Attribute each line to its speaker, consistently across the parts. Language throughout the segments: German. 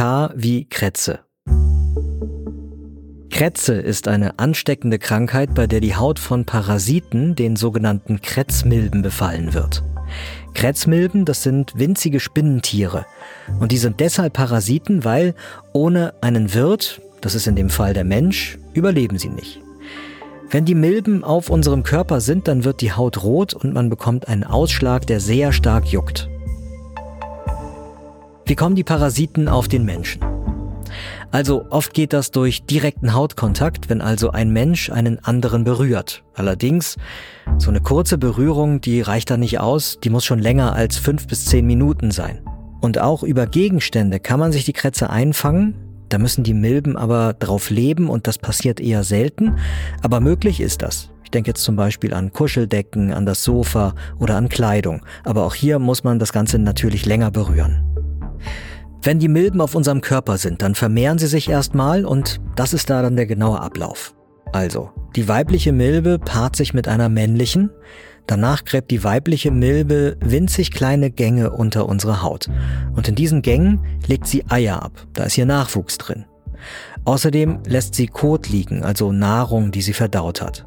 Speaker 1: K wie Krätze. Krätze ist eine ansteckende Krankheit, bei der die Haut von Parasiten, den sogenannten Krätzmilben, befallen wird. Krätzmilben, das sind winzige Spinnentiere. Und die sind deshalb Parasiten, weil ohne einen Wirt, das ist in dem Fall der Mensch, überleben sie nicht. Wenn die Milben auf unserem Körper sind, dann wird die Haut rot und man bekommt einen Ausschlag, der sehr stark juckt. Wie kommen die Parasiten auf den Menschen? Also oft geht das durch direkten Hautkontakt, wenn also ein Mensch einen anderen berührt. Allerdings, so eine kurze Berührung, die reicht da nicht aus, die muss schon länger als fünf bis zehn Minuten sein. Und auch über Gegenstände kann man sich die Krätze einfangen, da müssen die Milben aber drauf leben und das passiert eher selten, aber möglich ist das. Ich denke jetzt zum Beispiel an Kuscheldecken, an das Sofa oder an Kleidung, aber auch hier muss man das Ganze natürlich länger berühren. Wenn die Milben auf unserem Körper sind, dann vermehren sie sich erstmal und das ist da dann der genaue Ablauf. Also, die weibliche Milbe paart sich mit einer männlichen, danach gräbt die weibliche Milbe winzig kleine Gänge unter unsere Haut und in diesen Gängen legt sie Eier ab, da ist ihr Nachwuchs drin. Außerdem lässt sie Kot liegen, also Nahrung, die sie verdaut hat.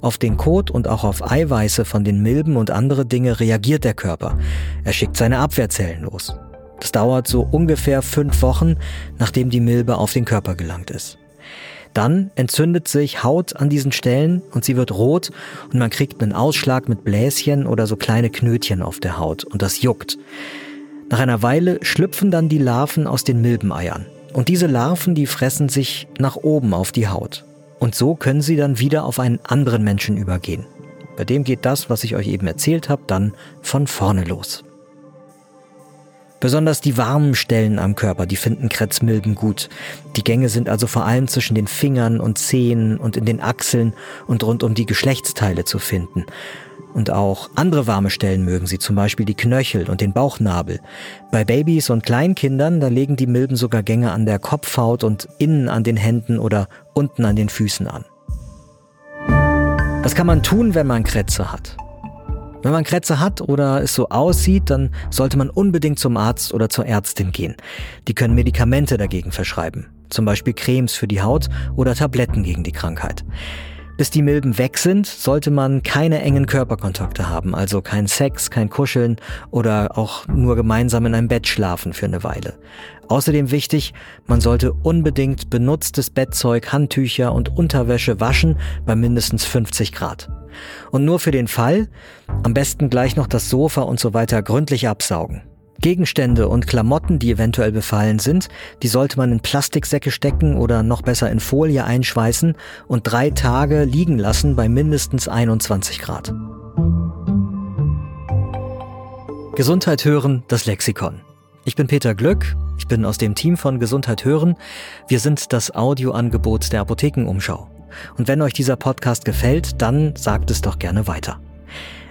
Speaker 1: Auf den Kot und auch auf Eiweiße von den Milben und andere Dinge reagiert der Körper. Er schickt seine Abwehrzellen los. Das dauert so ungefähr fünf Wochen, nachdem die Milbe auf den Körper gelangt ist. Dann entzündet sich Haut an diesen Stellen und sie wird rot und man kriegt einen Ausschlag mit Bläschen oder so kleine Knötchen auf der Haut und das juckt. Nach einer Weile schlüpfen dann die Larven aus den Milbeneiern. Und diese Larven, die fressen sich nach oben auf die Haut. Und so können sie dann wieder auf einen anderen Menschen übergehen. Bei dem geht das, was ich euch eben erzählt habe, dann von vorne los. Besonders die warmen Stellen am Körper, die finden Krätzmilben gut. Die Gänge sind also vor allem zwischen den Fingern und Zehen und in den Achseln und rund um die Geschlechtsteile zu finden. Und auch andere warme Stellen mögen sie, zum Beispiel die Knöchel und den Bauchnabel. Bei Babys und Kleinkindern, da legen die Milben sogar Gänge an der Kopfhaut und innen an den Händen oder unten an den Füßen an. Was kann man tun, wenn man Krätze hat? Wenn man Krätze hat oder es so aussieht, dann sollte man unbedingt zum Arzt oder zur Ärztin gehen. Die können Medikamente dagegen verschreiben. Zum Beispiel Cremes für die Haut oder Tabletten gegen die Krankheit. Bis die Milben weg sind, sollte man keine engen Körperkontakte haben, also kein Sex, kein Kuscheln oder auch nur gemeinsam in einem Bett schlafen für eine Weile. Außerdem wichtig, man sollte unbedingt benutztes Bettzeug, Handtücher und Unterwäsche waschen bei mindestens 50 Grad. Und nur für den Fall, am besten gleich noch das Sofa und so weiter gründlich absaugen. Gegenstände und Klamotten, die eventuell befallen sind, die sollte man in Plastiksäcke stecken oder noch besser in Folie einschweißen und drei Tage liegen lassen bei mindestens 21 Grad. Gesundheit hören, das Lexikon. Ich bin Peter Glück, ich bin aus dem Team von Gesundheit hören. Wir sind das Audioangebot der Apothekenumschau. Und wenn euch dieser Podcast gefällt, dann sagt es doch gerne weiter.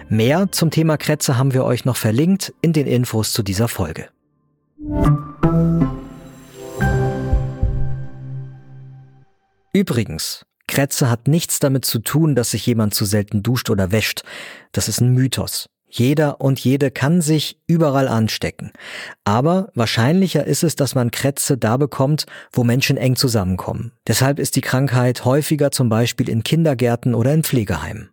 Speaker 1: Mehr zum Thema Krätze haben wir euch noch verlinkt in den Infos zu dieser Folge. Übrigens, Krätze hat nichts damit zu tun, dass sich jemand zu selten duscht oder wäscht. Das ist ein Mythos. Jeder und jede kann sich überall anstecken. Aber wahrscheinlicher ist es, dass man Krätze da bekommt, wo Menschen eng zusammenkommen. Deshalb ist die Krankheit häufiger zum Beispiel in Kindergärten oder in Pflegeheimen.